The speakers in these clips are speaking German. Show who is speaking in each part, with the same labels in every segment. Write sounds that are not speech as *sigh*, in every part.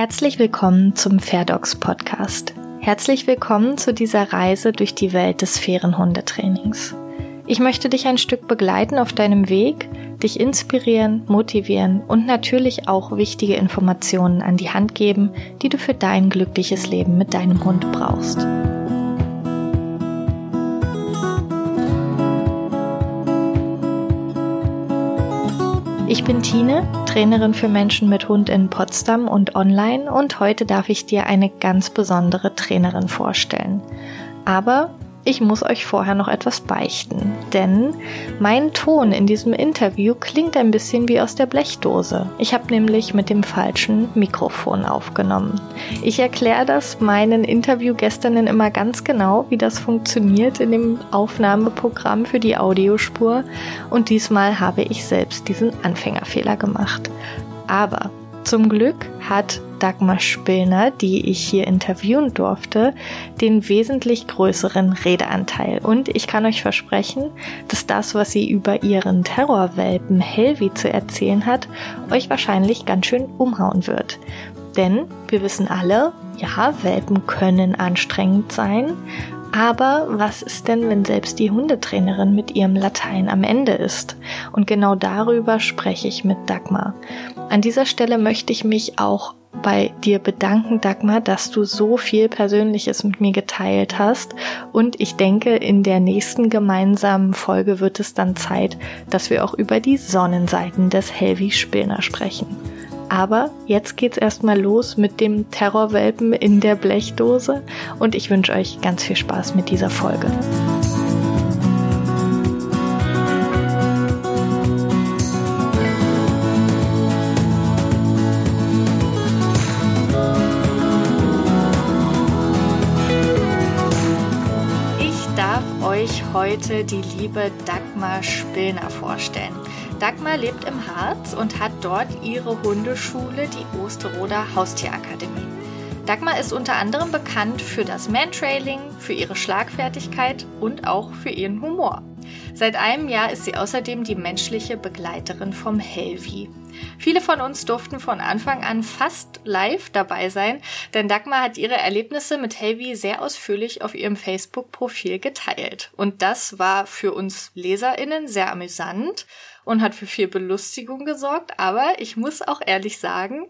Speaker 1: Herzlich willkommen zum Fairdogs Podcast. Herzlich willkommen zu dieser Reise durch die Welt des fairen Hundetrainings. Ich möchte dich ein Stück begleiten auf deinem Weg, dich inspirieren, motivieren und natürlich auch wichtige Informationen an die Hand geben, die du für dein glückliches Leben mit deinem Hund brauchst. Ich bin Tine, Trainerin für Menschen mit Hund in Potsdam und online und heute darf ich dir eine ganz besondere Trainerin vorstellen. Aber ich muss euch vorher noch etwas beichten, denn mein Ton in diesem Interview klingt ein bisschen wie aus der Blechdose. Ich habe nämlich mit dem falschen Mikrofon aufgenommen. Ich erkläre das meinen Interviewgästinnen immer ganz genau, wie das funktioniert in dem Aufnahmeprogramm für die Audiospur und diesmal habe ich selbst diesen Anfängerfehler gemacht. Aber zum Glück hat Dagmar Spillner, die ich hier interviewen durfte, den wesentlich größeren Redeanteil. Und ich kann euch versprechen, dass das, was sie über ihren Terrorwelpen Helvi zu erzählen hat, euch wahrscheinlich ganz schön umhauen wird. Denn wir wissen alle, ja, Welpen können anstrengend sein, aber was ist denn, wenn selbst die Hundetrainerin mit ihrem Latein am Ende ist? Und genau darüber spreche ich mit Dagmar. An dieser Stelle möchte ich mich auch bei dir bedanken, Dagmar, dass du so viel Persönliches mit mir geteilt hast. Und ich denke, in der nächsten gemeinsamen Folge wird es dann Zeit, dass wir auch über die Sonnenseiten des Helvi Spillner sprechen. Aber jetzt geht's erstmal los mit dem Terrorwelpen in der Blechdose und ich wünsche euch ganz viel Spaß mit dieser Folge. Heute die liebe Dagmar Spillner vorstellen. Dagmar lebt im Harz und hat dort ihre Hundeschule, die Osterroder Haustierakademie. Dagmar ist unter anderem bekannt für das Mantrailing, für ihre Schlagfertigkeit und auch für ihren Humor. Seit einem Jahr ist sie außerdem die menschliche Begleiterin vom Helvi. Viele von uns durften von Anfang an fast live dabei sein, denn Dagmar hat ihre Erlebnisse mit Helvi sehr ausführlich auf ihrem Facebook-Profil geteilt. Und das war für uns LeserInnen sehr amüsant und hat für viel Belustigung gesorgt. Aber ich muss auch ehrlich sagen,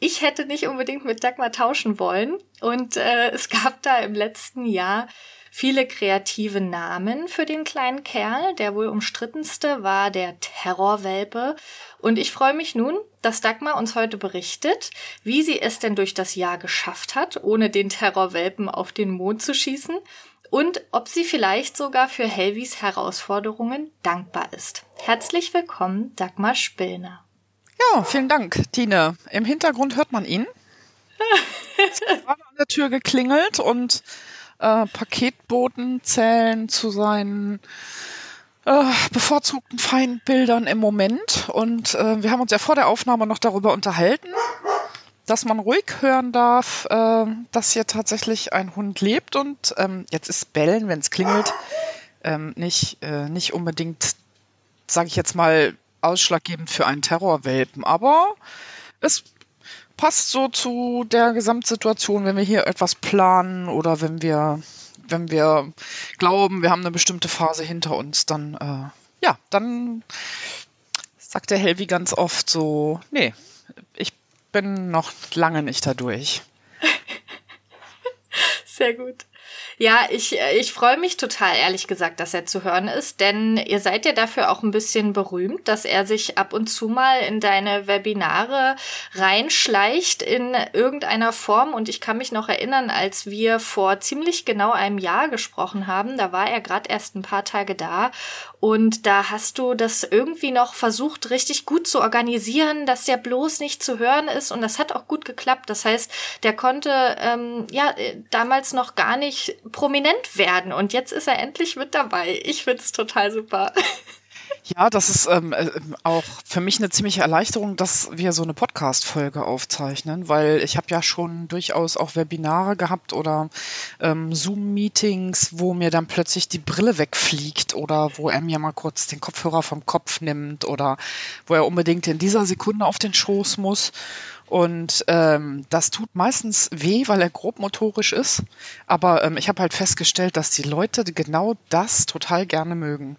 Speaker 1: ich hätte nicht unbedingt mit Dagmar tauschen wollen. Und äh, es gab da im letzten Jahr viele kreative Namen für den kleinen Kerl. Der wohl umstrittenste war der Terrorwelpe. Und ich freue mich nun, dass Dagmar uns heute berichtet, wie sie es denn durch das Jahr geschafft hat, ohne den Terrorwelpen auf den Mond zu schießen und ob sie vielleicht sogar für Helvis Herausforderungen dankbar ist. Herzlich willkommen, Dagmar Spillner.
Speaker 2: Ja, vielen Dank, Tine. Im Hintergrund hört man ihn. *laughs* es hat gerade an der Tür geklingelt und äh, Paketboten zählen zu seinen äh, bevorzugten Feindbildern im Moment. Und äh, wir haben uns ja vor der Aufnahme noch darüber unterhalten, dass man ruhig hören darf, äh, dass hier tatsächlich ein Hund lebt und ähm, jetzt ist Bellen, wenn es klingelt, ähm, nicht, äh, nicht unbedingt, sage ich jetzt mal, ausschlaggebend für einen Terrorwelpen, aber es passt so zu der Gesamtsituation, wenn wir hier etwas planen oder wenn wir, wenn wir glauben, wir haben eine bestimmte Phase hinter uns, dann äh, ja, dann sagt der Helvi ganz oft so, nee, ich bin noch lange nicht dadurch. *laughs*
Speaker 1: Sehr gut. Ja, ich, äh, ich freue mich total, ehrlich gesagt, dass er zu hören ist, denn ihr seid ja dafür auch ein bisschen berühmt, dass er sich ab und zu mal in deine Webinare reinschleicht in irgendeiner Form. Und ich kann mich noch erinnern, als wir vor ziemlich genau einem Jahr gesprochen haben, da war er gerade erst ein paar Tage da und da hast du das irgendwie noch versucht, richtig gut zu organisieren, dass der bloß nicht zu hören ist. Und das hat auch gut geklappt. Das heißt, der konnte ähm, ja äh, damals noch gar nicht prominent werden. Und jetzt ist er endlich mit dabei. Ich find's total super. *laughs*
Speaker 2: Ja, das ist ähm, äh, auch für mich eine ziemliche Erleichterung, dass wir so eine Podcast-Folge aufzeichnen, weil ich habe ja schon durchaus auch Webinare gehabt oder ähm, Zoom-Meetings, wo mir dann plötzlich die Brille wegfliegt oder wo er mir mal kurz den Kopfhörer vom Kopf nimmt oder wo er unbedingt in dieser Sekunde auf den Schoß muss. Und ähm, das tut meistens weh, weil er grobmotorisch ist. Aber ähm, ich habe halt festgestellt, dass die Leute genau das total gerne mögen.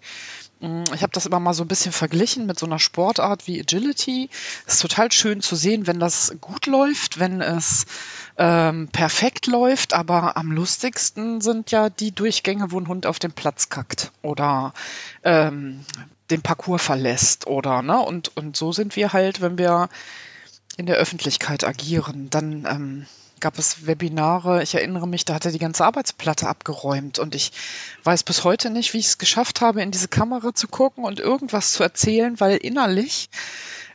Speaker 2: Mm, ich habe das immer mal so ein bisschen verglichen mit so einer Sportart wie Agility. Es ist total schön zu sehen, wenn das gut läuft, wenn es ähm, perfekt läuft, aber am lustigsten sind ja die Durchgänge, wo ein Hund auf den Platz kackt oder ähm, den Parcours verlässt oder ne und und so sind wir halt, wenn wir in der Öffentlichkeit agieren, dann ähm, gab es Webinare. Ich erinnere mich, da hat er die ganze Arbeitsplatte abgeräumt und ich weiß bis heute nicht, wie ich es geschafft habe, in diese Kamera zu gucken und irgendwas zu erzählen, weil innerlich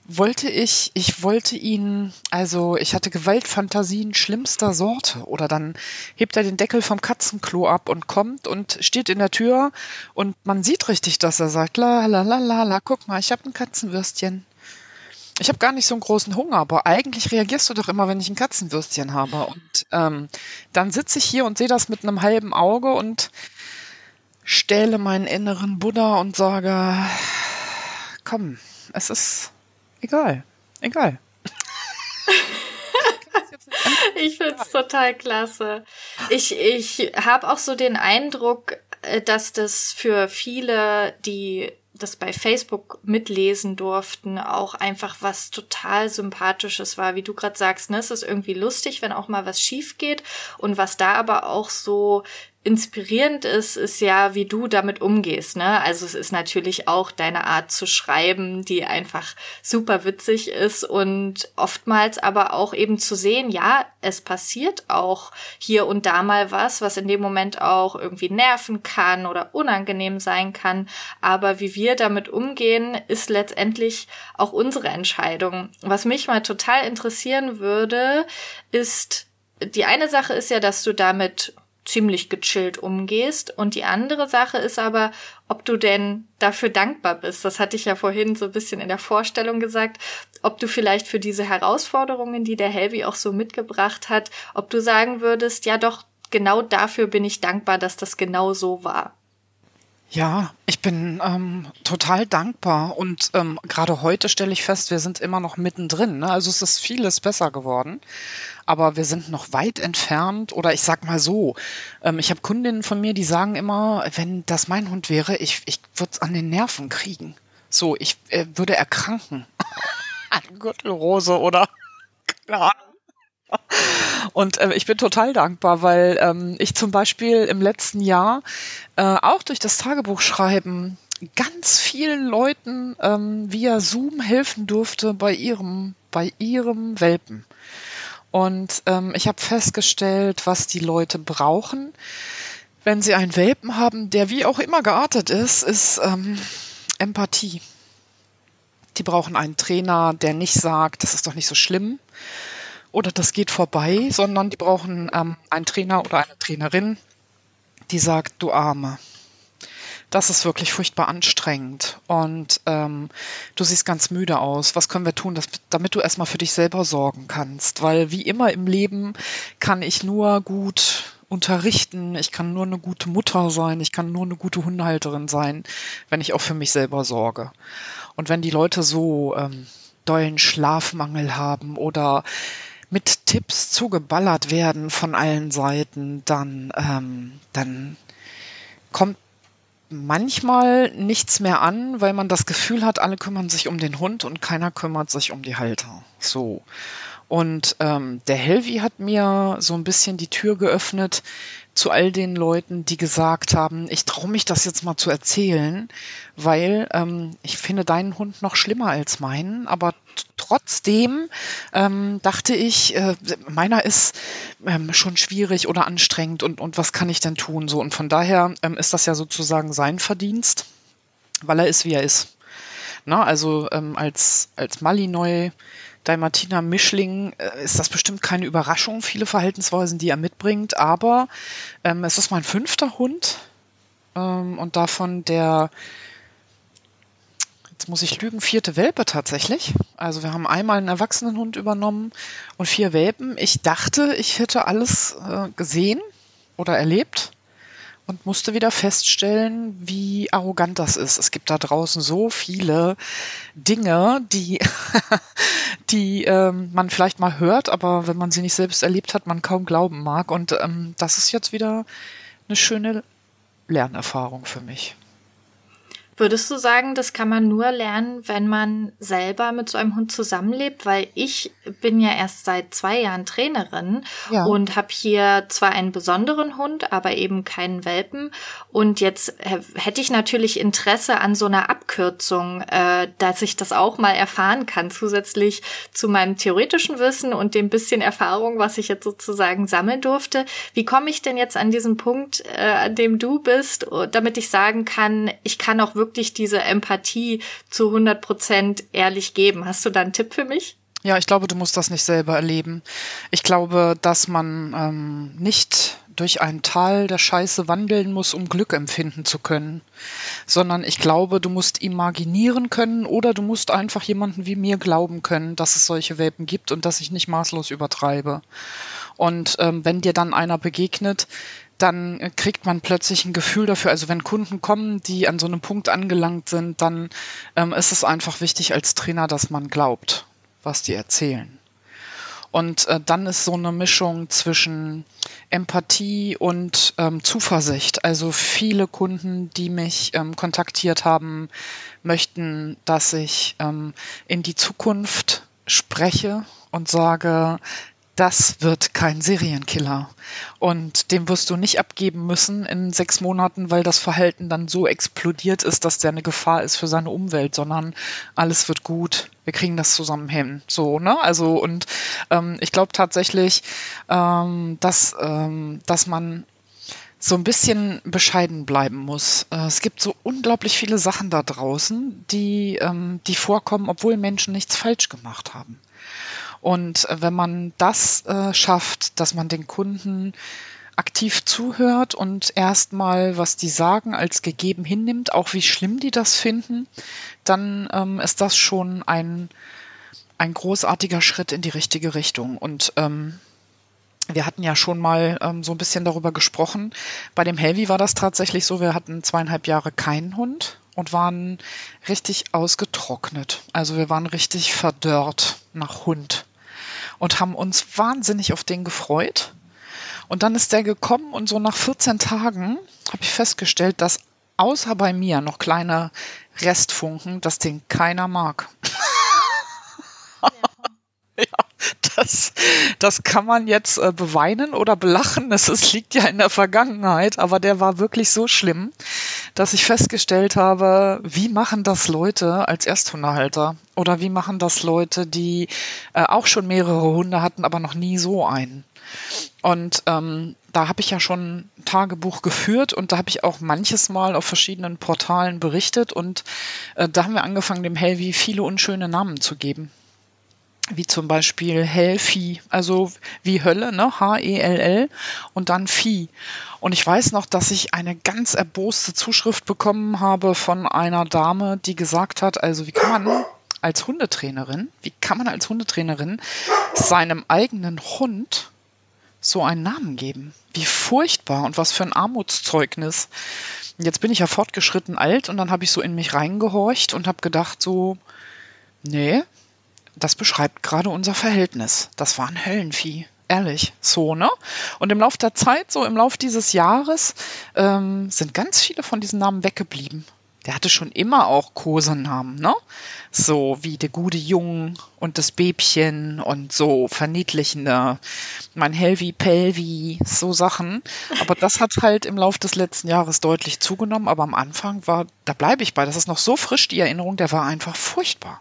Speaker 2: wollte ich, ich wollte ihn, also ich hatte Gewaltfantasien schlimmster Sorte. Oder dann hebt er den Deckel vom Katzenklo ab und kommt und steht in der Tür und man sieht richtig, dass er sagt, la la la la la, guck mal, ich habe ein Katzenwürstchen. Ich habe gar nicht so einen großen Hunger, aber eigentlich reagierst du doch immer, wenn ich ein Katzenwürstchen habe. Und ähm, dann sitze ich hier und sehe das mit einem halben Auge und stähle meinen inneren Buddha und sage, komm, es ist egal, egal. *laughs*
Speaker 1: ich finde es total klasse. Ich, ich habe auch so den Eindruck, äh, dass das für viele, die das bei Facebook mitlesen durften, auch einfach was total sympathisches war, wie du gerade sagst, ne? Es ist irgendwie lustig, wenn auch mal was schief geht und was da aber auch so inspirierend ist, ist ja, wie du damit umgehst, ne? Also es ist natürlich auch deine Art zu schreiben, die einfach super witzig ist und oftmals aber auch eben zu sehen, ja, es passiert auch hier und da mal was, was in dem Moment auch irgendwie nerven kann oder unangenehm sein kann. Aber wie wir damit umgehen, ist letztendlich auch unsere Entscheidung. Was mich mal total interessieren würde, ist, die eine Sache ist ja, dass du damit ziemlich gechillt umgehst. Und die andere Sache ist aber, ob du denn dafür dankbar bist. Das hatte ich ja vorhin so ein bisschen in der Vorstellung gesagt, ob du vielleicht für diese Herausforderungen, die der Helvi auch so mitgebracht hat, ob du sagen würdest, ja doch, genau dafür bin ich dankbar, dass das genau so war.
Speaker 2: Ja, ich bin ähm, total dankbar und ähm, gerade heute stelle ich fest, wir sind immer noch mittendrin. Ne? Also es ist vieles besser geworden, aber wir sind noch weit entfernt. Oder ich sag mal so, ähm, ich habe Kundinnen von mir, die sagen immer, wenn das mein Hund wäre, ich, ich würde es an den Nerven kriegen. So, ich äh, würde erkranken. *laughs* an Gürtelrose oder *laughs* Ahnung und äh, ich bin total dankbar, weil ähm, ich zum Beispiel im letzten Jahr äh, auch durch das Tagebuchschreiben ganz vielen Leuten ähm, via Zoom helfen durfte bei ihrem, bei ihrem Welpen. Und ähm, ich habe festgestellt, was die Leute brauchen, wenn sie einen Welpen haben, der wie auch immer geartet ist, ist ähm, Empathie. Die brauchen einen Trainer, der nicht sagt, das ist doch nicht so schlimm, oder das geht vorbei, sondern die brauchen ähm, einen Trainer oder eine Trainerin, die sagt, du Arme. Das ist wirklich furchtbar anstrengend und ähm, du siehst ganz müde aus. Was können wir tun, dass, damit du erstmal für dich selber sorgen kannst? Weil wie immer im Leben kann ich nur gut unterrichten, ich kann nur eine gute Mutter sein, ich kann nur eine gute Hundehalterin sein, wenn ich auch für mich selber sorge. Und wenn die Leute so ähm, dollen Schlafmangel haben oder mit Tipps zugeballert werden von allen Seiten, dann, ähm, dann kommt manchmal nichts mehr an, weil man das Gefühl hat, alle kümmern sich um den Hund und keiner kümmert sich um die Halter. So. Und ähm, der Helvi hat mir so ein bisschen die Tür geöffnet zu all den Leuten, die gesagt haben, ich traue mich das jetzt mal zu erzählen, weil ähm, ich finde deinen Hund noch schlimmer als meinen, aber trotzdem ähm, dachte ich, äh, meiner ist ähm, schon schwierig oder anstrengend und, und was kann ich denn tun? So, und von daher ähm, ist das ja sozusagen sein Verdienst, weil er ist, wie er ist. Na, also ähm, als, als Malinois Dalmatiner Mischling äh, ist das bestimmt keine Überraschung, viele Verhaltensweisen, die er mitbringt, aber ähm, es ist mein fünfter Hund ähm, und davon der jetzt muss ich lügen, vierte Welpe tatsächlich. Also wir haben einmal einen Erwachsenenhund übernommen und vier Welpen. Ich dachte, ich hätte alles äh, gesehen oder erlebt und musste wieder feststellen, wie arrogant das ist. Es gibt da draußen so viele Dinge, die, *laughs* die ähm, man vielleicht mal hört, aber wenn man sie nicht selbst erlebt hat, man kaum glauben mag. Und ähm, das ist jetzt wieder eine schöne Lernerfahrung für mich.
Speaker 1: Würdest du sagen, das kann man nur lernen, wenn man selber mit so einem Hund zusammenlebt? Weil ich bin ja erst seit zwei Jahren Trainerin ja. und habe hier zwar einen besonderen Hund, aber eben keinen Welpen. Und jetzt hätte ich natürlich Interesse an so einer Abkürzung, äh, dass ich das auch mal erfahren kann, zusätzlich zu meinem theoretischen Wissen und dem bisschen Erfahrung, was ich jetzt sozusagen sammeln durfte. Wie komme ich denn jetzt an diesen Punkt, äh, an dem du bist, damit ich sagen kann, ich kann auch wirklich wirklich diese Empathie zu 100 Prozent ehrlich geben. Hast du da einen Tipp für mich?
Speaker 2: Ja, ich glaube, du musst das nicht selber erleben. Ich glaube, dass man ähm, nicht durch ein Tal der Scheiße wandeln muss, um Glück empfinden zu können, sondern ich glaube, du musst imaginieren können oder du musst einfach jemanden wie mir glauben können, dass es solche Welpen gibt und dass ich nicht maßlos übertreibe. Und ähm, wenn dir dann einer begegnet, dann kriegt man plötzlich ein Gefühl dafür. Also wenn Kunden kommen, die an so einem Punkt angelangt sind, dann ähm, ist es einfach wichtig als Trainer, dass man glaubt, was die erzählen. Und äh, dann ist so eine Mischung zwischen Empathie und ähm, Zuversicht. Also viele Kunden, die mich ähm, kontaktiert haben, möchten, dass ich ähm, in die Zukunft spreche und sage, das wird kein Serienkiller. Und den wirst du nicht abgeben müssen in sechs Monaten, weil das Verhalten dann so explodiert ist, dass der eine Gefahr ist für seine Umwelt, sondern alles wird gut. Wir kriegen das zusammen hin. So, ne? Also, und ähm, ich glaube tatsächlich, ähm, dass, ähm, dass man so ein bisschen bescheiden bleiben muss. Äh, es gibt so unglaublich viele Sachen da draußen, die, ähm, die vorkommen, obwohl Menschen nichts falsch gemacht haben. Und äh, wenn man das äh, schafft, dass man den Kunden aktiv zuhört und erstmal, was die sagen, als gegeben hinnimmt, auch wie schlimm die das finden, dann ähm, ist das schon ein, ein großartiger Schritt in die richtige Richtung. Und ähm, wir hatten ja schon mal ähm, so ein bisschen darüber gesprochen. Bei dem Helvi war das tatsächlich so, wir hatten zweieinhalb Jahre keinen Hund und waren richtig ausgetrocknet. Also wir waren richtig verdörrt nach Hund und haben uns wahnsinnig auf den gefreut. Und dann ist der gekommen und so nach 14 Tagen habe ich festgestellt, dass außer bei mir noch kleine Restfunken, dass den keiner mag. *laughs* Ja. *laughs* *laughs* das, das kann man jetzt äh, beweinen oder belachen. Es, es liegt ja in der Vergangenheit, aber der war wirklich so schlimm, dass ich festgestellt habe, wie machen das Leute als Ersthundehalter? Oder wie machen das Leute, die äh, auch schon mehrere Hunde hatten, aber noch nie so einen? Und ähm, da habe ich ja schon ein Tagebuch geführt und da habe ich auch manches Mal auf verschiedenen Portalen berichtet und äh, da haben wir angefangen, dem Helvi viele unschöne Namen zu geben wie zum Beispiel Hellvieh, also wie Hölle, ne? H-E-L-L und dann Vieh. Und ich weiß noch, dass ich eine ganz erboste Zuschrift bekommen habe von einer Dame, die gesagt hat, also wie kann man als Hundetrainerin, wie kann man als Hundetrainerin seinem eigenen Hund so einen Namen geben? Wie furchtbar und was für ein Armutszeugnis. Jetzt bin ich ja fortgeschritten alt und dann habe ich so in mich reingehorcht und habe gedacht so, nee, das beschreibt gerade unser Verhältnis. Das war ein Höllenvieh. Ehrlich, so, ne? Und im Laufe der Zeit, so im Laufe dieses Jahres, ähm, sind ganz viele von diesen Namen weggeblieben. Der hatte schon immer auch Kosenamen, ne? So wie der gute Jung und das Bäbchen und so verniedlichende, mein Helvi, Pelvi, so Sachen. Aber das hat halt im Laufe des letzten Jahres deutlich zugenommen. Aber am Anfang war, da bleibe ich bei, das ist noch so frisch, die Erinnerung, der war einfach furchtbar.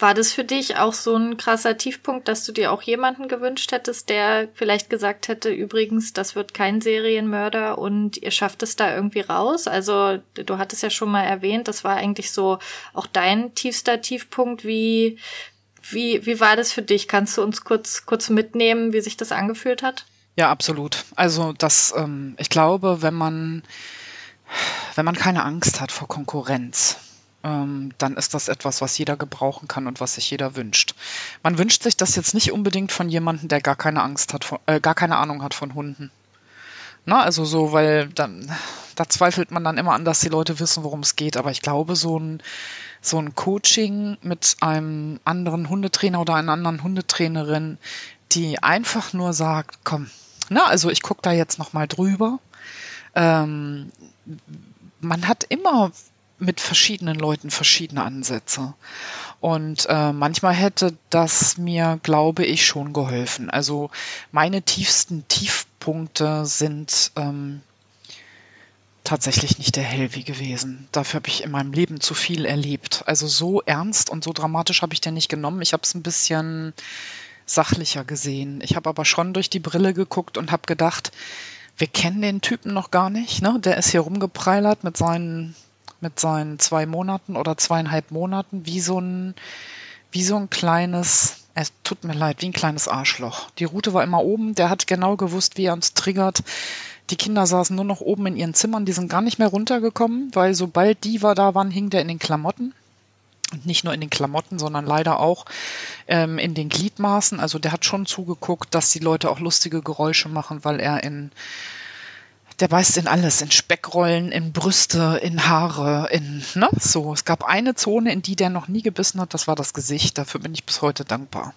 Speaker 1: War das für dich auch so ein krasser Tiefpunkt, dass du dir auch jemanden gewünscht hättest, der vielleicht gesagt hätte, übrigens, das wird kein Serienmörder und ihr schafft es da irgendwie raus? Also du hattest ja schon mal erwähnt, das war eigentlich so auch dein tiefster Tiefpunkt. Wie, wie, wie war das für dich? Kannst du uns kurz, kurz mitnehmen, wie sich das angefühlt hat?
Speaker 2: Ja, absolut. Also das, ähm, ich glaube, wenn man, wenn man keine Angst hat vor Konkurrenz, dann ist das etwas, was jeder gebrauchen kann und was sich jeder wünscht. Man wünscht sich das jetzt nicht unbedingt von jemandem, der gar keine Angst hat, von, äh, gar keine Ahnung hat von Hunden. Na, also so, weil dann, da zweifelt man dann immer an, dass die Leute wissen, worum es geht. Aber ich glaube, so ein, so ein Coaching mit einem anderen Hundetrainer oder einer anderen Hundetrainerin, die einfach nur sagt, komm, na, also ich gucke da jetzt noch mal drüber. Ähm, man hat immer mit verschiedenen Leuten verschiedene Ansätze. Und äh, manchmal hätte das mir, glaube ich, schon geholfen. Also meine tiefsten Tiefpunkte sind ähm, tatsächlich nicht der Helvi gewesen. Dafür habe ich in meinem Leben zu viel erlebt. Also so ernst und so dramatisch habe ich den nicht genommen. Ich habe es ein bisschen sachlicher gesehen. Ich habe aber schon durch die Brille geguckt und habe gedacht, wir kennen den Typen noch gar nicht. Ne? Der ist hier rumgepreilert mit seinen mit seinen zwei Monaten oder zweieinhalb Monaten wie so ein, wie so ein kleines, es tut mir leid, wie ein kleines Arschloch. Die Route war immer oben, der hat genau gewusst, wie er uns triggert. Die Kinder saßen nur noch oben in ihren Zimmern, die sind gar nicht mehr runtergekommen, weil sobald die war da waren, hing der in den Klamotten. Und nicht nur in den Klamotten, sondern leider auch ähm, in den Gliedmaßen. Also der hat schon zugeguckt, dass die Leute auch lustige Geräusche machen, weil er in der beißt in alles, in Speckrollen, in Brüste, in Haare, in, ne, so. Es gab eine Zone, in die der noch nie gebissen hat, das war das Gesicht. Dafür bin ich bis heute dankbar.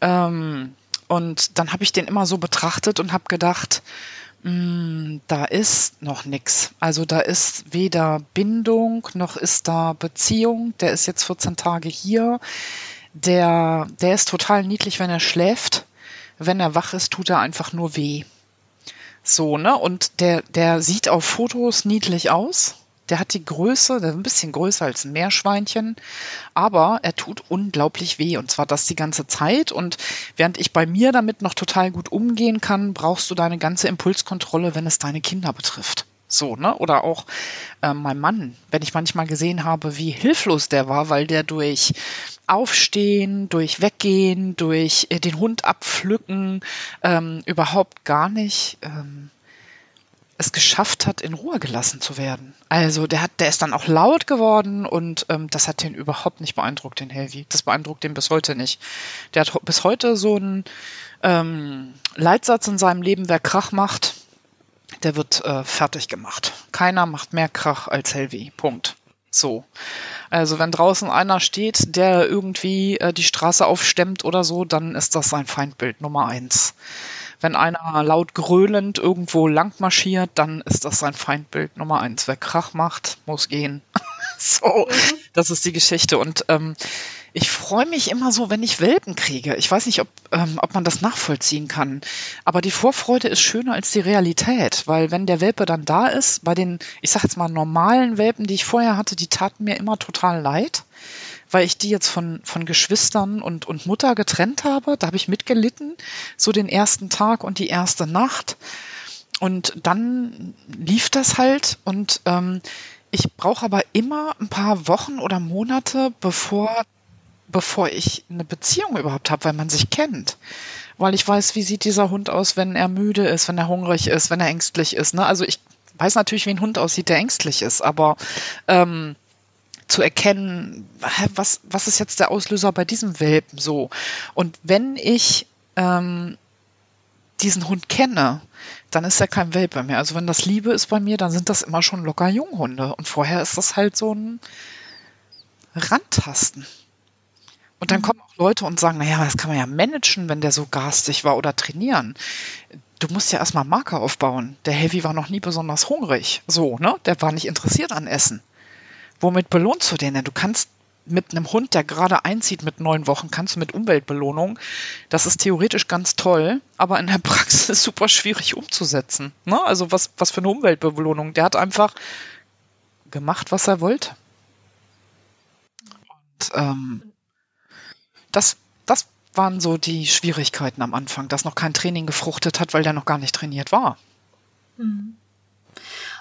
Speaker 2: Ähm, und dann habe ich den immer so betrachtet und habe gedacht, mh, hm, da ist noch nix. Also da ist weder Bindung noch ist da Beziehung. Der ist jetzt 14 Tage hier. Der, der ist total niedlich, wenn er schläft. Wenn er wach ist, tut er einfach nur weh. So, ne? Und der, der sieht auf Fotos niedlich aus. Der hat die Größe, der ist ein bisschen größer als ein Meerschweinchen, aber er tut unglaublich weh und zwar das die ganze Zeit. Und während ich bei mir damit noch total gut umgehen kann, brauchst du deine ganze Impulskontrolle, wenn es deine Kinder betrifft. So, ne? Oder auch äh, mein Mann, wenn ich manchmal gesehen habe, wie hilflos der war, weil der durch Aufstehen, durch Weggehen, durch äh, den Hund abpflücken, ähm, überhaupt gar nicht ähm, es geschafft hat, in Ruhe gelassen zu werden. Also der hat, der ist dann auch laut geworden und ähm, das hat den überhaupt nicht beeindruckt, den Helvi. Das beeindruckt den bis heute nicht. Der hat bis heute so einen ähm, Leitsatz in seinem Leben, wer Krach macht, der wird äh, fertig gemacht. Keiner macht mehr Krach als Helvi. Punkt. So. Also wenn draußen einer steht, der irgendwie äh, die Straße aufstemmt oder so, dann ist das sein Feindbild Nummer eins. Wenn einer laut gröhlend irgendwo lang marschiert, dann ist das sein Feindbild Nummer eins. Wer Krach macht, muss gehen. *laughs* *laughs* so, mhm. das ist die Geschichte. Und ähm, ich freue mich immer so, wenn ich Welpen kriege. Ich weiß nicht, ob, ähm, ob man das nachvollziehen kann. Aber die Vorfreude ist schöner als die Realität, weil wenn der Welpe dann da ist, bei den, ich sag jetzt mal, normalen Welpen, die ich vorher hatte, die taten mir immer total leid, weil ich die jetzt von, von Geschwistern und, und Mutter getrennt habe. Da habe ich mitgelitten, so den ersten Tag und die erste Nacht. Und dann lief das halt und ähm, ich brauche aber immer ein paar Wochen oder Monate, bevor bevor ich eine Beziehung überhaupt habe, weil man sich kennt. Weil ich weiß, wie sieht dieser Hund aus, wenn er müde ist, wenn er hungrig ist, wenn er ängstlich ist. Ne? Also ich weiß natürlich, wie ein Hund aussieht, der ängstlich ist, aber ähm, zu erkennen, was, was ist jetzt der Auslöser bei diesem Welpen so. Und wenn ich ähm, diesen Hund kenne, dann ist er kein Welpe mehr. Also wenn das Liebe ist bei mir, dann sind das immer schon locker Junghunde. Und vorher ist das halt so ein Randtasten. Und dann kommen auch Leute und sagen, naja, das kann man ja managen, wenn der so garstig war oder trainieren. Du musst ja erstmal Marker aufbauen. Der Heavy war noch nie besonders hungrig. So, ne? Der war nicht interessiert an Essen. Womit belohnst du den denn? Du kannst mit einem Hund, der gerade einzieht mit neun Wochen, kannst du mit Umweltbelohnung, das ist theoretisch ganz toll, aber in der *laughs* Praxis super schwierig umzusetzen. Ne? Also was, was für eine Umweltbelohnung? Der hat einfach gemacht, was er wollte. Und ähm, das, das waren so die Schwierigkeiten am Anfang, dass noch kein Training gefruchtet hat, weil der noch gar nicht trainiert war.
Speaker 1: Mhm.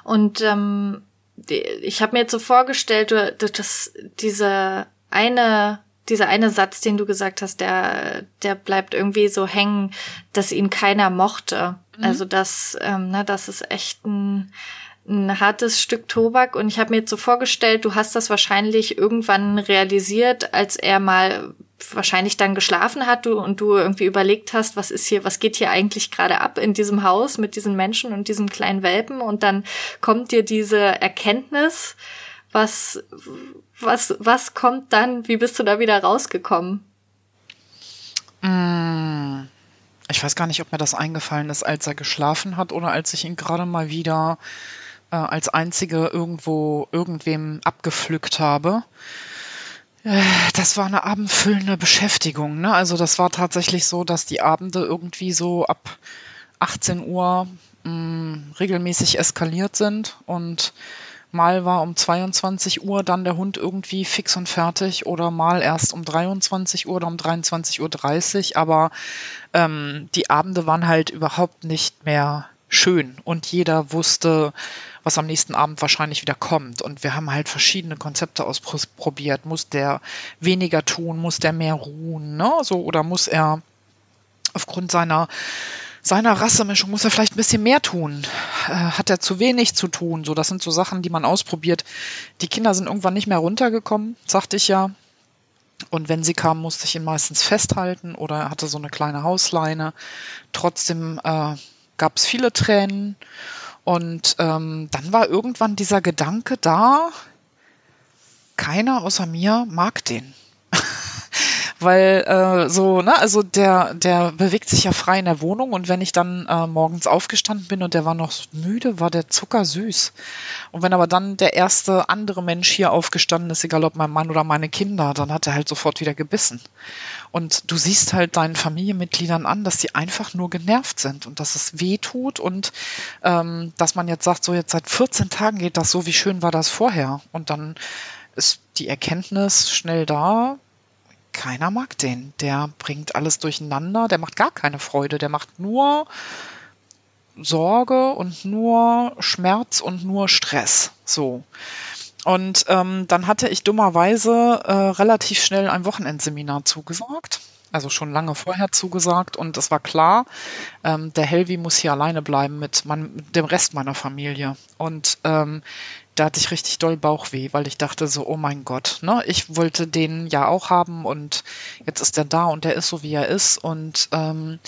Speaker 1: Und ähm, ich habe mir jetzt so vorgestellt, du, das, diese eine, dieser eine Satz, den du gesagt hast, der, der bleibt irgendwie so hängen, dass ihn keiner mochte. Mhm. Also das, ähm, ne, das ist echt ein ein hartes Stück Tobak und ich habe mir jetzt so vorgestellt, du hast das wahrscheinlich irgendwann realisiert, als er mal wahrscheinlich dann geschlafen hat du, und du irgendwie überlegt hast, was ist hier, was geht hier eigentlich gerade ab in diesem Haus mit diesen Menschen und diesem kleinen Welpen und dann kommt dir diese Erkenntnis, was, was, was kommt dann, wie bist du da wieder rausgekommen?
Speaker 2: Mm, ich weiß gar nicht, ob mir das eingefallen ist, als er geschlafen hat oder als ich ihn gerade mal wieder äh, als einzige irgendwo irgendwem abgepflückt habe. Das war eine abendfüllende Beschäftigung. Ne? Also das war tatsächlich so, dass die Abende irgendwie so ab 18 Uhr mh, mm, regelmäßig eskaliert sind und mal war um 22 Uhr dann der Hund irgendwie fix und fertig oder mal erst um 23 Uhr oder um 23.30 Uhr. Aber ähm, die Abende waren halt überhaupt nicht mehr schön und jeder wusste, was am nächsten Abend wahrscheinlich wieder kommt. Und wir haben halt verschiedene Konzepte ausprobiert. Muss der weniger tun? Muss der mehr ruhen? Ne? So, oder muss er aufgrund seiner seiner Rassemischung muss er vielleicht ein bisschen mehr tun. Äh, hat er zu wenig zu tun? So, das sind so Sachen, die man ausprobiert. Die Kinder sind irgendwann nicht mehr runtergekommen, sagte ich ja. Und wenn sie kamen, musste ich ihn meistens festhalten oder er hatte so eine kleine Hausleine. Trotzdem äh, gab es viele Tränen. Und ähm, dann war irgendwann dieser Gedanke da, keiner außer mir mag den *laughs* weil äh, so, ne, also der, der bewegt sich ja frei in der Wohnung und wenn ich dann äh, morgens aufgestanden bin und der war noch müde, war der Zucker süß. Und wenn aber dann der erste andere Mensch hier aufgestanden ist, egal ob mein Mann oder meine Kinder, dann hat er halt sofort wieder gebissen. Und du siehst halt deinen Familienmitgliedern an, dass die einfach nur genervt sind und dass es weh tut und ähm, dass man jetzt sagt, so jetzt seit 14 Tagen geht das so, wie schön war das vorher? Und dann ist die Erkenntnis schnell da, keiner mag den. Der bringt alles durcheinander, der macht gar keine Freude, der macht nur Sorge und nur Schmerz und nur Stress. So. Und ähm, dann hatte ich dummerweise äh, relativ schnell ein Wochenendseminar zugesagt. Also schon lange vorher zugesagt und es war klar, ähm, der Helvi muss hier alleine bleiben mit, mein, mit dem Rest meiner Familie. Und ähm, da hatte ich richtig doll Bauchweh, weil ich dachte so, oh mein Gott, ne, ich wollte den ja auch haben und jetzt ist er da und der ist so, wie er ist. Und ähm,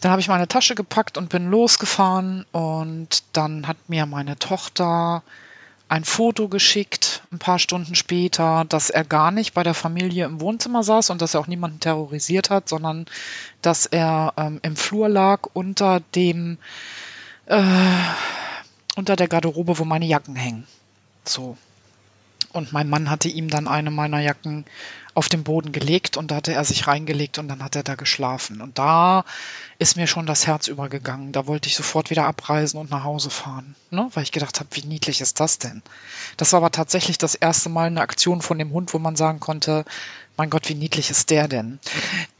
Speaker 2: dann habe ich meine Tasche gepackt und bin losgefahren und dann hat mir meine Tochter ein Foto geschickt, ein paar Stunden später, dass er gar nicht bei der Familie im Wohnzimmer saß und dass er auch niemanden terrorisiert hat, sondern dass er ähm, im Flur lag unter dem äh, unter der Garderobe, wo meine Jacken hängen. So. Und mein Mann hatte ihm dann eine meiner Jacken auf den Boden gelegt und da hatte er sich reingelegt und dann hat er da geschlafen. Und da ist mir schon das Herz übergegangen. Da wollte ich sofort wieder abreisen und nach Hause fahren, ne? weil ich gedacht habe, wie niedlich ist das denn? Das war aber tatsächlich das erste Mal eine Aktion von dem Hund, wo man sagen konnte, mein Gott, wie niedlich ist der denn?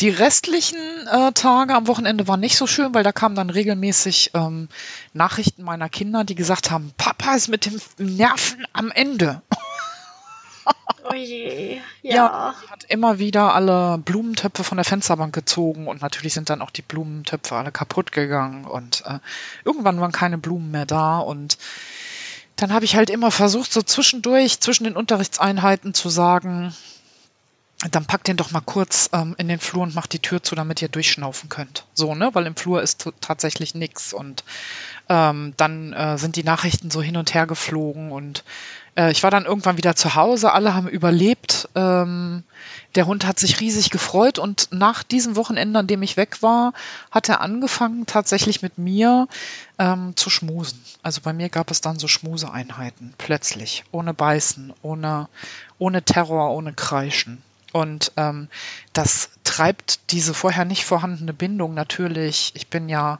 Speaker 2: Die restlichen äh, Tage am Wochenende waren nicht so schön, weil da kamen dann regelmäßig ähm, Nachrichten meiner Kinder, die gesagt haben, Papa ist mit dem Nerven am Ende.
Speaker 1: Oh je,
Speaker 2: ja. ja. Hat immer wieder alle Blumentöpfe von der Fensterbank gezogen und natürlich sind dann auch die Blumentöpfe alle kaputt gegangen und äh, irgendwann waren keine Blumen mehr da und dann habe ich halt immer versucht, so zwischendurch, zwischen den Unterrichtseinheiten zu sagen, dann packt den doch mal kurz ähm, in den Flur und macht die Tür zu, damit ihr durchschnaufen könnt. So, ne? Weil im Flur ist tatsächlich nichts. Und ähm, dann äh, sind die Nachrichten so hin und her geflogen und äh, ich war dann irgendwann wieder zu Hause, alle haben überlebt. Ähm, der Hund hat sich riesig gefreut und nach diesem Wochenende, an dem ich weg war, hat er angefangen, tatsächlich mit mir ähm, zu schmusen. Also bei mir gab es dann so Schmuseeinheiten, plötzlich, ohne Beißen, ohne, ohne Terror, ohne Kreischen. Und ähm, das treibt diese vorher nicht vorhandene Bindung natürlich. Ich bin ja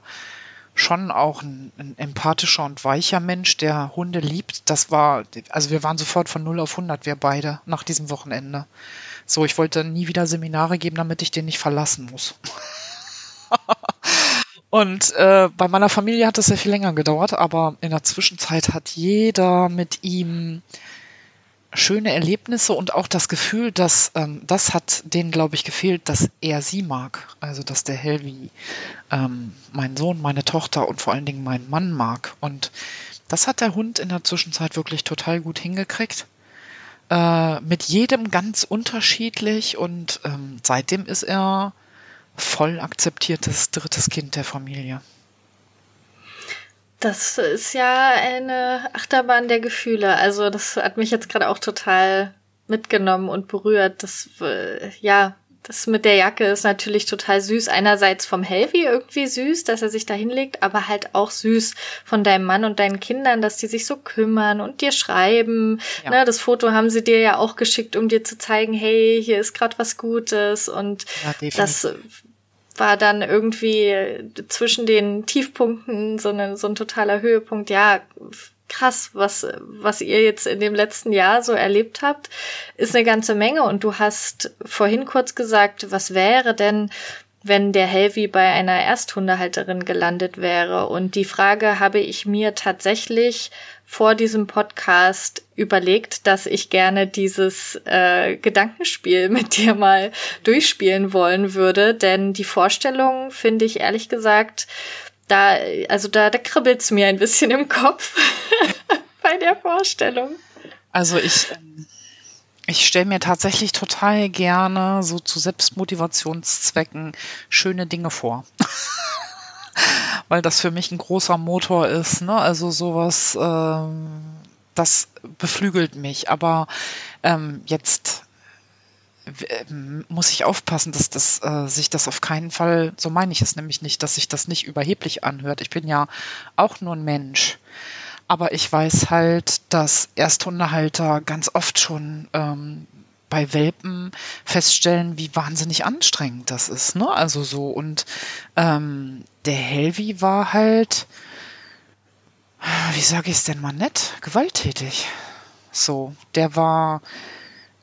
Speaker 2: schon auch ein, ein, empathischer und weicher Mensch, der Hunde liebt. Das war, also wir waren sofort von 0 auf 100, wir beide, nach diesem Wochenende. So, ich wollte nie wieder Seminare geben, damit ich den nicht verlassen muss. *laughs* und äh, bei meiner Familie hat es sehr viel länger gedauert, aber in der Zwischenzeit hat jeder mit ihm schöne Erlebnisse und auch das Gefühl, dass ähm, das hat denen, glaube ich, gefehlt, dass er sie mag. Also dass der Helvi ähm, meinen Sohn, meine Tochter und vor allen Dingen meinen Mann mag. Und Das hat der Hund in der Zwischenzeit wirklich total gut hingekriegt. Äh, mit jedem ganz unterschiedlich und ähm, seitdem ist er voll akzeptiertes drittes Kind der Familie.
Speaker 1: Das ist ja eine Achterbahn der Gefühle. Also das hat mich jetzt gerade auch total mitgenommen und berührt. Das, äh, ja, das mit der Jacke ist natürlich total süß. Einerseits vom Helvi irgendwie süß, dass er sich da hinlegt, aber halt auch süß von deinem Mann und deinen Kindern, dass die sich so kümmern und dir schreiben. Ja. Ne, das Foto haben sie dir ja auch geschickt, um dir zu zeigen, hey, hier ist gerade was Gutes. Und ja, das war dann irgendwie zwischen den Tiefpunkten so, eine, so ein totaler Höhepunkt. Ja, krass, was, was ihr jetzt in dem letzten Jahr so erlebt habt, ist eine ganze Menge. Und du hast vorhin kurz gesagt, was wäre denn, wenn der Helvi bei einer Ersthundehalterin gelandet wäre. Und die Frage habe ich mir tatsächlich vor diesem Podcast überlegt, dass ich gerne dieses äh, Gedankenspiel *laughs* mit dir mal durchspielen wollen würde. Denn die Vorstellung finde ich ehrlich gesagt, da, also da, da kribbelt's mir ein bisschen im Kopf *laughs* bei der Vorstellung.
Speaker 2: Also ich, ähm, ich stelle mir tatsächlich total gerne so zu Selbstmotivationszwecken schöne Dinge vor. *laughs* Weil das für mich ein großer Motor ist, ne? Also sowas, ähm, das beflügelt mich. Aber ähm, jetzt ähm, muss ich aufpassen, dass das äh, sich das auf keinen Fall, so meine ich es nämlich nicht, dass sich das nicht überheblich anhört. Ich bin ja auch nur ein Mensch. Aber ich weiß halt, dass Ersthundehalter ganz oft schon ähm, bei Welpen feststellen, wie wahnsinnig anstrengend das ist. Ne? Also so und ähm, der Helvi war halt, wie sage ich es denn mal nett, gewalttätig. So, der war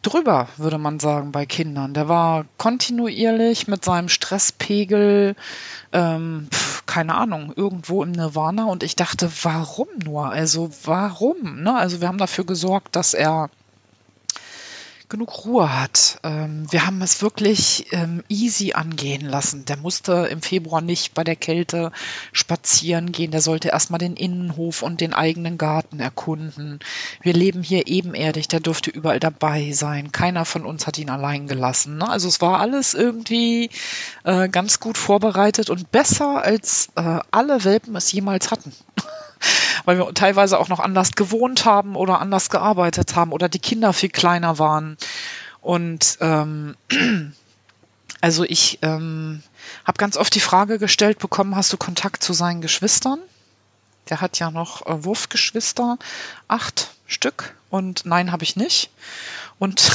Speaker 2: drüber, würde man sagen, bei Kindern. Der war kontinuierlich mit seinem Stresspegel, ähm, pf, keine Ahnung, irgendwo im Nirvana und ich dachte, warum nur? Also warum? Ne? Also wir haben dafür gesorgt, dass er genug Ruhe hat. Ähm, wir haben es wirklich ähm, easy angehen lassen. Der musste im Februar nicht bei der Kälte spazieren gehen. Der sollte erstmal den Innenhof und den eigenen Garten erkunden. Wir leben hier ebenerdig. Der durfte überall dabei sein. Keiner von uns hat ihn allein gelassen. Ne? Also es war alles irgendwie äh, ganz gut vorbereitet und besser als äh, alle Welpen es jemals hatten *laughs* *laughs* weil wir teilweise auch noch anders gewohnt haben oder anders gearbeitet haben oder die Kinder viel kleiner waren. Und ähm, *clears throat* also ich ähm, habe ganz oft die Frage gestellt bekommen, hast du Kontakt zu seinen Geschwistern? Der hat ja noch äh, Wurfgeschwister, acht Stück. Und nein, habe ich nicht. Und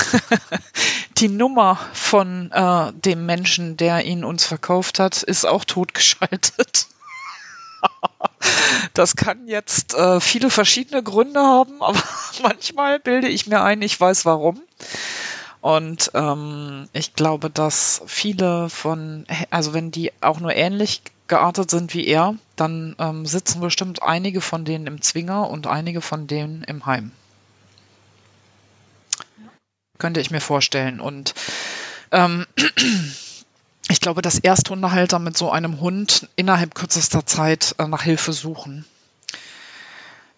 Speaker 2: *laughs* die Nummer von äh, dem Menschen, der ihn uns verkauft hat, ist auch totgeschaltet. Das kann jetzt äh, viele verschiedene Gründe haben, *laughs* aber manchmal bilde ich mir ein, ich weiß warum. Und ähm, ich glaube, dass viele von, also wenn die auch nur ähnlich geartet sind wie er, dann ähm, sitzen bestimmt einige von denen im Zwinger und einige von denen im Heim. Könnte ich mir vorstellen. Und ähm, *clears throat* ich glaube, dass Ersthundehalter mit so einem Hund innerhalb kürzester Zeit äh, nach Hilfe suchen.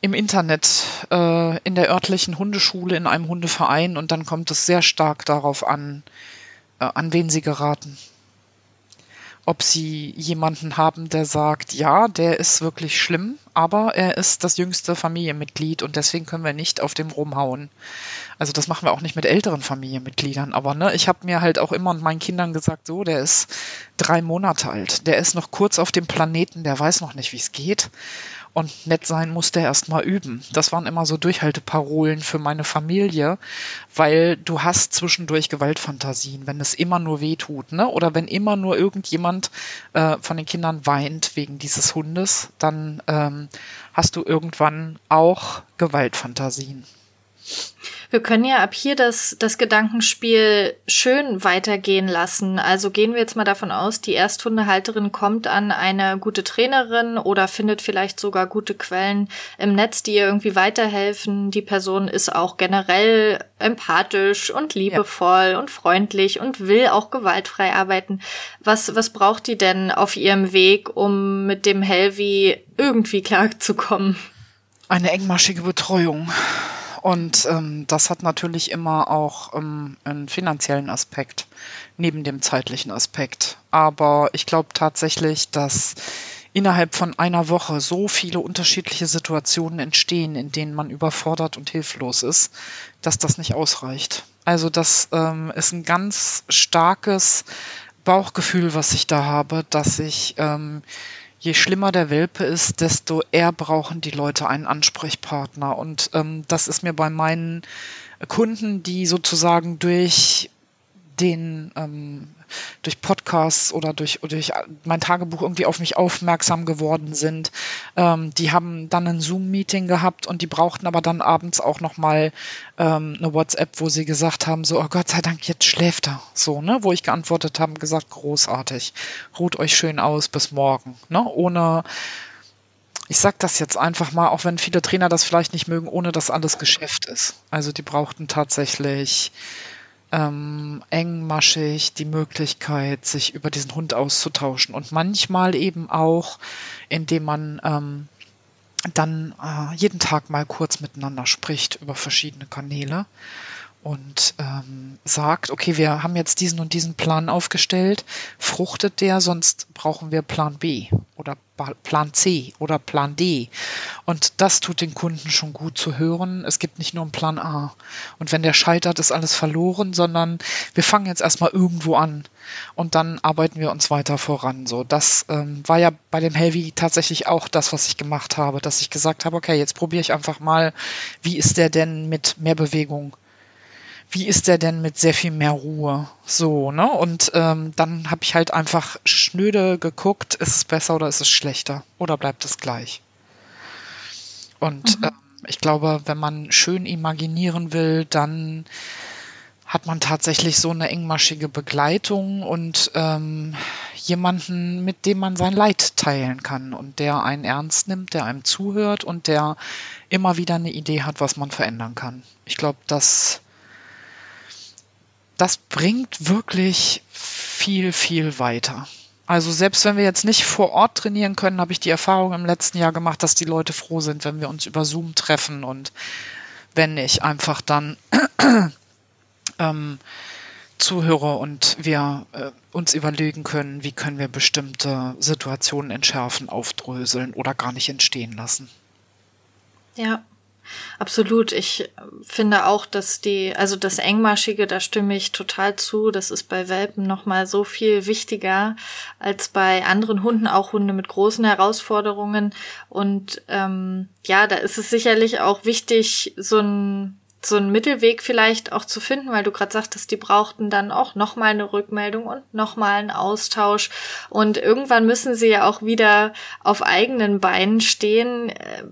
Speaker 2: Im Internet, äh, in der örtlichen Hundeschule, in einem Hundeverein und dann kommt es sehr stark darauf an, äh, an wen sie geraten. Ob sie jemanden haben, der sagt, ja, der ist wirklich schlimm, aber er ist das jüngste Familienmitglied und deswegen können wir nicht auf dem rumhauen. Also das machen wir auch nicht mit älteren Familienmitgliedern. Aber ne, ich habe mir halt auch immer und meinen Kindern gesagt, so, der ist drei Monate alt, der ist noch kurz auf dem Planeten, der weiß noch nicht, wie es geht. Und nett sein muss der erst mal üben. Das waren immer so Durchhalteparolen für meine Familie, weil du hast zwischendurch Gewaltfantasien, wenn es immer nur weh tut, ne? Oder wenn immer nur irgendjemand äh, von den Kindern weint wegen dieses Hundes, dann ähm, hast du irgendwann auch Gewaltfantasien.
Speaker 1: Wir können ja ab hier das, das Gedankenspiel schön weitergehen lassen. Also gehen wir jetzt mal davon aus, die Ersthundehalterin kommt an eine gute Trainerin oder findet vielleicht sogar gute Quellen im Netz, die ihr irgendwie weiterhelfen. Die Person ist auch generell empathisch und liebevoll ja. und freundlich und will auch gewaltfrei arbeiten. Was, was braucht die denn auf ihrem Weg, um mit dem Helvi irgendwie klarzukommen?
Speaker 2: eine engmaschige Betreuung. Und ähm, das hat natürlich immer auch ähm, einen finanziellen Aspekt neben dem zeitlichen Aspekt. Aber ich glaube tatsächlich, dass innerhalb von einer Woche so viele unterschiedliche Situationen entstehen, in denen man überfordert und hilflos ist, dass das nicht ausreicht. Also das ähm, ist ein ganz starkes Bauchgefühl, was ich da habe, dass ich ähm, je schlimmer der Welpe ist, desto eher brauchen die Leute einen Ansprechpartner. Und ähm, das ist mir bei meinen Kunden, die sozusagen durch den ähm, durch Podcasts oder durch, durch mein Tagebuch irgendwie auf mich aufmerksam geworden sind. Ähm, die haben dann ein Zoom-Meeting gehabt und die brauchten aber dann abends auch nochmal ähm, eine WhatsApp, wo sie gesagt haben, so, oh Gott sei Dank, jetzt schläft er. So, ne, wo ich geantwortet habe, gesagt, großartig. Ruht euch schön aus bis morgen. Ne? Ohne ich sag das jetzt einfach mal, auch wenn viele Trainer das vielleicht nicht mögen, ohne dass alles Geschäft ist. Also die brauchten tatsächlich ähm, engmaschig die Möglichkeit, sich über diesen Hund auszutauschen. Und manchmal eben auch, indem man ähm, dann äh, jeden Tag mal kurz miteinander spricht über verschiedene Kanäle und ähm, sagt, okay, wir haben jetzt diesen und diesen Plan aufgestellt, fruchtet der, sonst brauchen wir Plan B oder Plan C oder Plan D. Und das tut den Kunden schon gut zu hören. Es gibt nicht nur einen Plan A. Und wenn der scheitert, ist alles verloren, sondern wir fangen jetzt erstmal irgendwo an und dann arbeiten wir uns weiter voran. So, das ähm, war ja bei dem Heavy tatsächlich auch das, was ich gemacht habe, dass ich gesagt habe, okay, jetzt probiere ich einfach mal, wie ist der denn mit mehr Bewegung? Wie ist der denn mit sehr viel mehr Ruhe? So, ne? Und ähm, dann habe ich halt einfach schnöde geguckt, ist es besser oder ist es schlechter? Oder bleibt es gleich? Und mhm. ähm, ich glaube, wenn man schön imaginieren will, dann hat man tatsächlich so eine engmaschige Begleitung und ähm, jemanden, mit dem man sein Leid teilen kann und der einen ernst nimmt, der einem zuhört und der immer wieder eine Idee hat, was man verändern kann. Ich glaube, das das bringt wirklich viel, viel weiter. Also selbst wenn wir jetzt nicht vor Ort trainieren können, habe ich die Erfahrung im letzten Jahr gemacht, dass die Leute froh sind, wenn wir uns über Zoom treffen und wenn ich einfach dann *clears throat* ähm, zuhöre und wir äh, uns überlegen können, wie können wir bestimmte Situationen entschärfen, aufdröseln oder gar nicht entstehen lassen.
Speaker 1: Ja, Absolut. Ich finde auch, dass die, also das Engmaschige, da stimme ich total zu. Das ist bei Welpen nochmal so viel wichtiger als bei anderen Hunden, auch Hunde mit großen Herausforderungen. Und ähm, ja, da ist es sicherlich auch wichtig, so ein so einen Mittelweg vielleicht auch zu finden, weil du gerade sagtest, die brauchten dann auch nochmal eine Rückmeldung und nochmal einen Austausch. Und irgendwann müssen sie ja auch wieder auf eigenen Beinen stehen. Äh,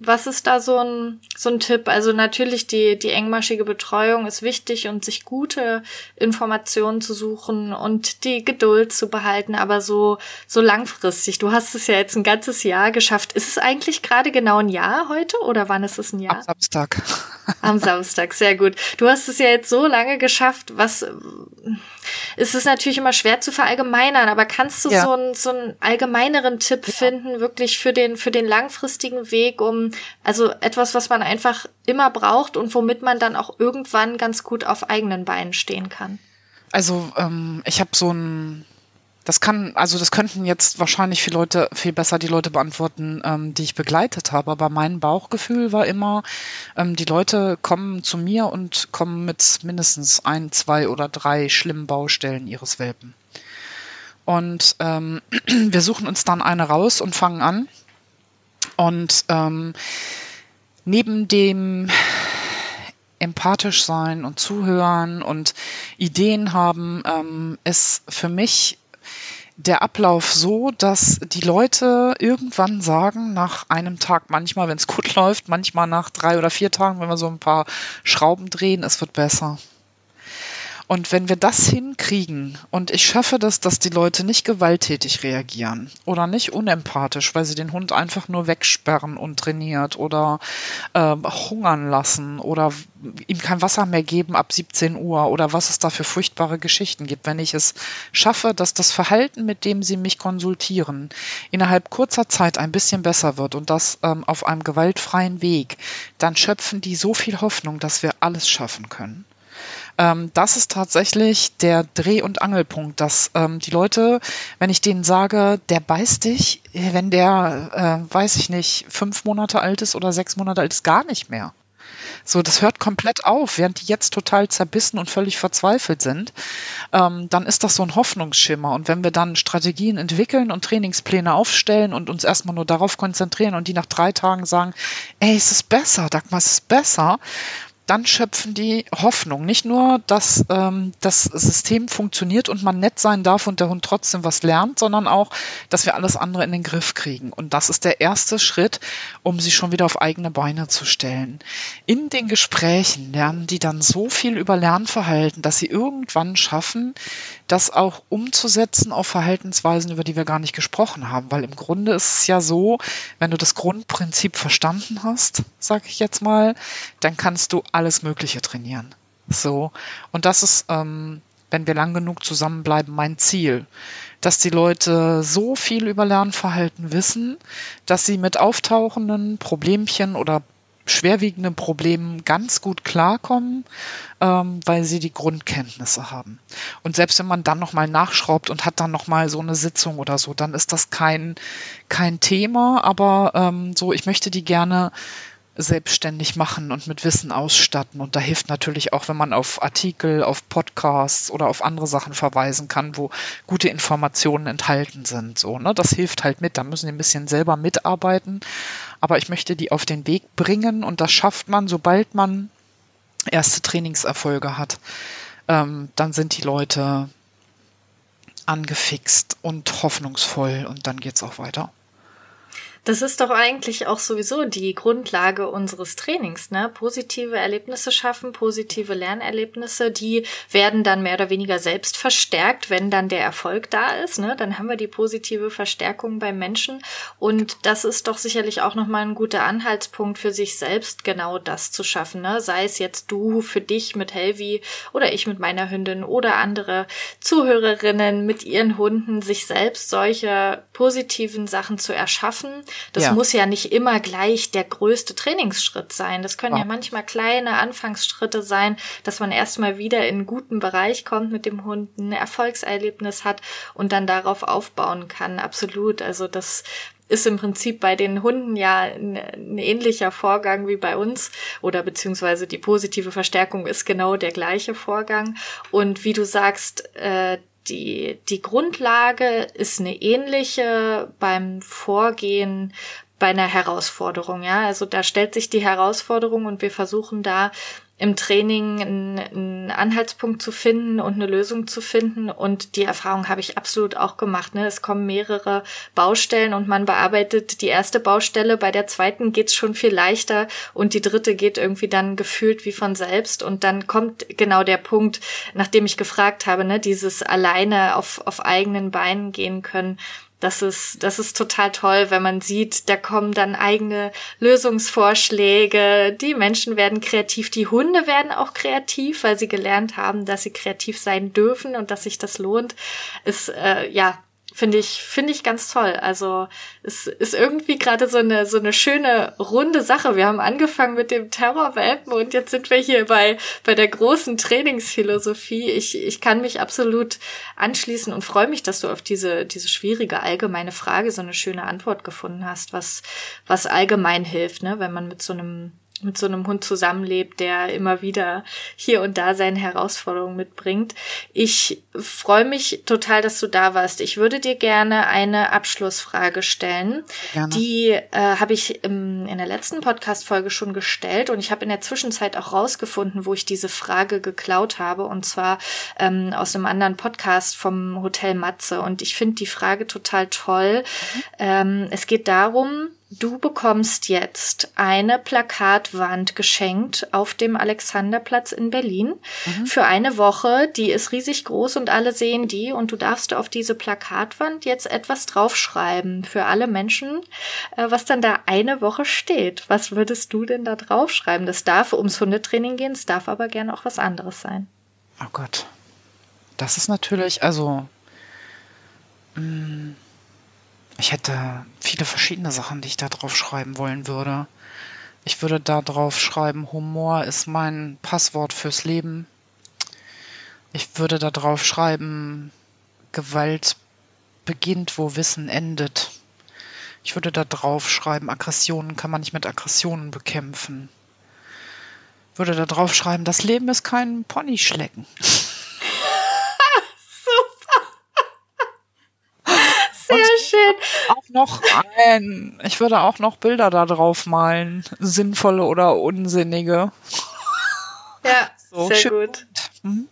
Speaker 1: was ist da so ein, so ein Tipp? Also natürlich die, die engmaschige Betreuung ist wichtig und sich gute Informationen zu suchen und die Geduld zu behalten, aber so, so langfristig. Du hast es ja jetzt ein ganzes Jahr geschafft. Ist es eigentlich gerade genau ein Jahr heute oder wann ist es ein Jahr?
Speaker 2: Am Samstag.
Speaker 1: Am Samstag, sehr gut. Du hast es ja jetzt so lange geschafft, was ist es natürlich immer schwer zu verallgemeinern, aber kannst du ja. so, einen, so einen allgemeineren Tipp ja. finden, wirklich für den, für den langfristigen Weg, um also etwas, was man einfach immer braucht und womit man dann auch irgendwann ganz gut auf eigenen Beinen stehen kann?
Speaker 2: Also ähm, ich habe so ein das kann, also das könnten jetzt wahrscheinlich viele Leute, viel besser die Leute beantworten, ähm, die ich begleitet habe. Aber mein Bauchgefühl war immer, ähm, die Leute kommen zu mir und kommen mit mindestens ein, zwei oder drei schlimmen Baustellen ihres Welpen. Und ähm, *clears throat* wir suchen uns dann eine raus und fangen an. Und ähm, neben dem empathisch sein und zuhören und Ideen haben, ähm, ist für mich der Ablauf so, dass die Leute irgendwann sagen, nach einem Tag, manchmal, wenn es gut *laughs* läuft, manchmal nach drei oder vier Tagen, wenn wir so ein paar Schrauben drehen, es wird besser. Und wenn wir das hinkriegen und ich schaffe das, dass die Leute nicht gewalttätig reagieren oder nicht unempathisch, weil sie den Hund einfach nur wegsperren und trainiert oder äh, hungern lassen oder ihm kein Wasser mehr geben ab 17 Uhr oder was es da für furchtbare Geschichten gibt. Wenn ich es schaffe, dass das Verhalten, mit dem sie mich konsultieren, innerhalb kurzer Zeit ein bisschen besser wird und das ähm, auf einem gewaltfreien Weg, dann schöpfen die so viel Hoffnung, dass wir alles schaffen können. Ähm, das ist tatsächlich der Dreh- und Angelpunkt, dass ähm, die Leute, wenn ich denen sage, der beißt dich, wenn der, äh, weiß ich nicht, fünf Monate alt ist oder sechs Monate alt ist, gar nicht mehr. So, das hört komplett auf, während die jetzt total zerbissen und völlig verzweifelt sind. Ähm, dann ist das so ein Hoffnungsschimmer. Und wenn wir dann Strategien entwickeln und Trainingspläne aufstellen und uns erstmal nur darauf konzentrieren und die nach drei Tagen sagen, ey, es ist besser, Dagmar, es ist besser, dann schöpfen die Hoffnung. Nicht nur, dass ähm, das System funktioniert und man nett sein darf und der Hund trotzdem was lernt, sondern auch, dass wir alles andere in den Griff kriegen. Und das ist der erste Schritt, um sie schon wieder auf eigene Beine zu stellen. In den Gesprächen lernen die dann so viel über Lernverhalten, dass sie irgendwann schaffen, das auch umzusetzen auf Verhaltensweisen, über die wir gar nicht gesprochen haben. Weil im Grunde ist es ja so, wenn du das Grundprinzip verstanden hast, sag ich jetzt mal, dann kannst du alles Mögliche trainieren. So. Und das ist, ähm, wenn wir lang genug zusammenbleiben, mein Ziel. Dass die Leute so viel über Lernverhalten wissen, dass sie mit auftauchenden Problemchen oder schwerwiegenden Problemen ganz gut klarkommen, ähm, weil sie die Grundkenntnisse haben. Und selbst wenn man dann nochmal nachschraubt und hat dann nochmal so eine Sitzung oder so, dann ist das kein, kein Thema, aber ähm, so, ich möchte die gerne selbstständig machen und mit Wissen ausstatten. Und da hilft natürlich auch, wenn man auf Artikel, auf Podcasts oder auf andere Sachen verweisen kann, wo gute Informationen enthalten sind. So, ne? Das hilft halt mit. Da müssen die ein bisschen selber mitarbeiten. Aber ich möchte die auf den Weg bringen und das schafft man, sobald man erste Trainingserfolge hat. Ähm, dann sind die Leute angefixt und hoffnungsvoll und dann geht's auch weiter.
Speaker 1: Das ist doch eigentlich auch sowieso die Grundlage unseres Trainings, ne? Positive Erlebnisse schaffen, positive Lernerlebnisse, die werden dann mehr oder weniger selbst verstärkt, wenn dann der Erfolg da ist, ne? Dann haben wir die positive Verstärkung beim Menschen und das ist doch sicherlich auch nochmal ein guter Anhaltspunkt für sich selbst, genau das zu schaffen, ne? Sei es jetzt du für dich mit Helvi oder ich mit meiner Hündin oder andere Zuhörerinnen mit ihren Hunden, sich selbst solche positiven Sachen zu erschaffen das ja. muss ja nicht immer gleich der größte Trainingsschritt sein. Das können ja, ja manchmal kleine Anfangsschritte sein, dass man erstmal wieder in einen guten Bereich kommt mit dem Hund, ein Erfolgserlebnis hat und dann darauf aufbauen kann. Absolut. Also das ist im Prinzip bei den Hunden ja ein, ein, ähnlicher Vorgang wie bei uns oder beziehungsweise die positive Verstärkung ist genau der gleiche Vorgang. Und wie du sagst, äh, die, die Grundlage ist eine ähnliche beim Vorgehen bei einer Herausforderung, ja. Also da stellt sich die Herausforderung und wir versuchen da im Training einen, einen Anhaltspunkt zu finden und eine Lösung zu finden. Und die Erfahrung habe ich absolut auch gemacht. Ne? Es kommen mehrere Baustellen und man bearbeitet die erste Baustelle. Bei der zweiten geht's schon viel leichter und die dritte geht irgendwie dann gefühlt wie von selbst. Und dann kommt genau der Punkt, nachdem ich gefragt habe, ne, dieses alleine auf, auf eigenen Beinen gehen können das ist, das ist total toll, wenn man sieht, da kommen dann eigene Lösungsvorschläge, die Menschen werden kreativ, die Hunde werden auch kreativ, weil sie gelernt haben, dass sie kreativ sein dürfen und dass sich das lohnt. Ist, äh, ja, Finde ich, finde ich ganz toll. Also es ist irgendwie gerade so eine, so eine schöne runde Sache. Wir haben angefangen mit dem Terrorwelpen und jetzt sind wir hier bei, bei der großen Trainingsphilosophie. Ich, ich kann mich absolut anschließen und freue mich, dass du auf diese, diese schwierige allgemeine Frage so eine schöne Antwort gefunden hast, was, was allgemein hilft, ne, wenn man mit so einem mit so einem Hund zusammenlebt, der immer wieder hier und da seine Herausforderungen mitbringt. Ich freue mich total, dass du da warst. Ich würde dir gerne eine Abschlussfrage stellen. Gerne. Die äh, habe ich im, in der letzten Podcast-Folge schon gestellt und ich habe in der Zwischenzeit auch rausgefunden, wo ich diese Frage geklaut habe und zwar ähm, aus einem anderen Podcast vom Hotel Matze und ich finde die Frage total toll. Mhm. Ähm, es geht darum, du bekommst jetzt eine Plakatwand geschenkt auf dem Alexanderplatz in Berlin mhm. für eine Woche. Die ist riesig groß und alle sehen die und du darfst auf diese Plakatwand jetzt etwas draufschreiben für alle Menschen, äh, was dann da eine Woche steht. Was würdest du denn da draufschreiben? Das darf ums Hundetraining gehen, es darf aber gerne auch was anderes sein.
Speaker 2: Oh Gott. Das ist natürlich, also. Mh mm, ich hätte viele verschiedene Sachen, die ich da drauf schreiben wollen würde. Ich würde da drauf schreiben, Humor ist mein Passwort fürs Leben. Ich würde da drauf schreiben, Gewalt beginnt, wo Wissen endet. Ich würde da drauf schreiben, Aggressionen kann man nicht mit Aggressionen bekämpfen. Würde da drauf schreiben, das Leben ist kein Ponyschlecken.
Speaker 1: schön.
Speaker 2: Auch noch ein, ich würde auch noch Bilder da drauf malen. Sinnvolle oder unsinnige.
Speaker 1: Ja, so, sehr gut.
Speaker 2: Mhm.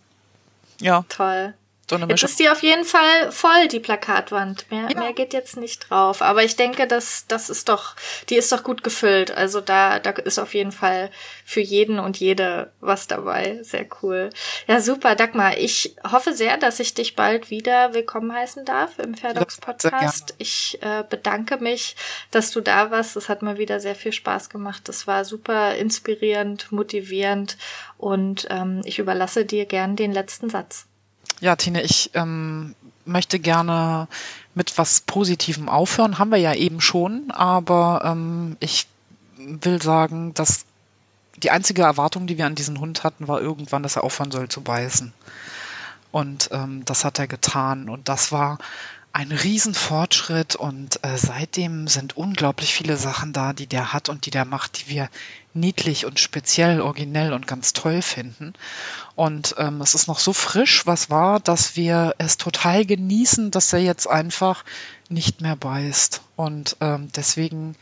Speaker 2: Ja.
Speaker 1: Toll. So jetzt ist die auf jeden Fall voll, die Plakatwand. Mehr, ja. mehr geht jetzt nicht drauf. Aber ich denke, dass das ist doch, die ist doch gut gefüllt. Also da, da ist auf jeden Fall für jeden und jede was dabei. Sehr cool. Ja, super, Dagmar. Ich hoffe sehr, dass ich dich bald wieder willkommen heißen darf im Fairdocs Podcast. Ich äh, bedanke mich, dass du da warst. Es hat mir wieder sehr viel Spaß gemacht. Es war super inspirierend, motivierend und ähm, ich überlasse dir gern den letzten Satz.
Speaker 2: Ja, Tine, ich ähm, möchte gerne mit was Positivem aufhören. Haben wir ja eben schon, aber ähm, ich will sagen, dass die einzige Erwartung, die wir an diesen Hund hatten, war irgendwann, dass er aufhören soll zu beißen. Und ähm, das hat er getan. Und das war ein Riesenfortschritt und äh, seitdem sind unglaublich viele Sachen da, die der hat und die der macht, die wir niedlich und speziell, originell und ganz toll finden. Und ähm, es ist noch so frisch, was war, dass wir es total genießen, dass er jetzt einfach nicht mehr beißt. Und ähm, deswegen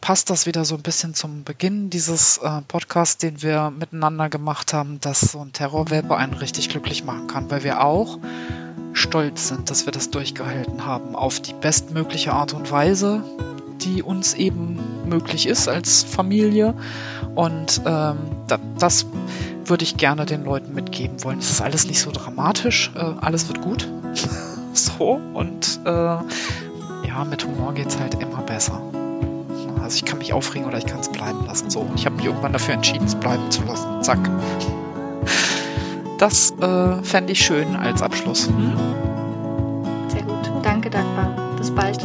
Speaker 2: passt das wieder so ein bisschen zum Beginn dieses äh, Podcasts, den wir miteinander gemacht haben, dass so ein Terrorwelpe einen richtig glücklich machen kann, weil wir auch stolz sind, dass wir das durchgehalten haben auf die bestmögliche Art und Weise, die uns eben möglich ist als Familie. Und ähm, da, das würde ich gerne den Leuten mitgeben wollen. Es ist alles nicht so dramatisch, äh, alles wird gut. *laughs* so, und äh, ja, mit Humor geht es halt immer besser. Also ich kann mich aufregen oder ich kann es bleiben lassen. So, und ich habe mich irgendwann dafür entschieden, es bleiben zu lassen. Zack. Das äh, fände ich schön als Abschluss. Hm?
Speaker 1: Sehr gut. Danke, dankbar. Bis bald.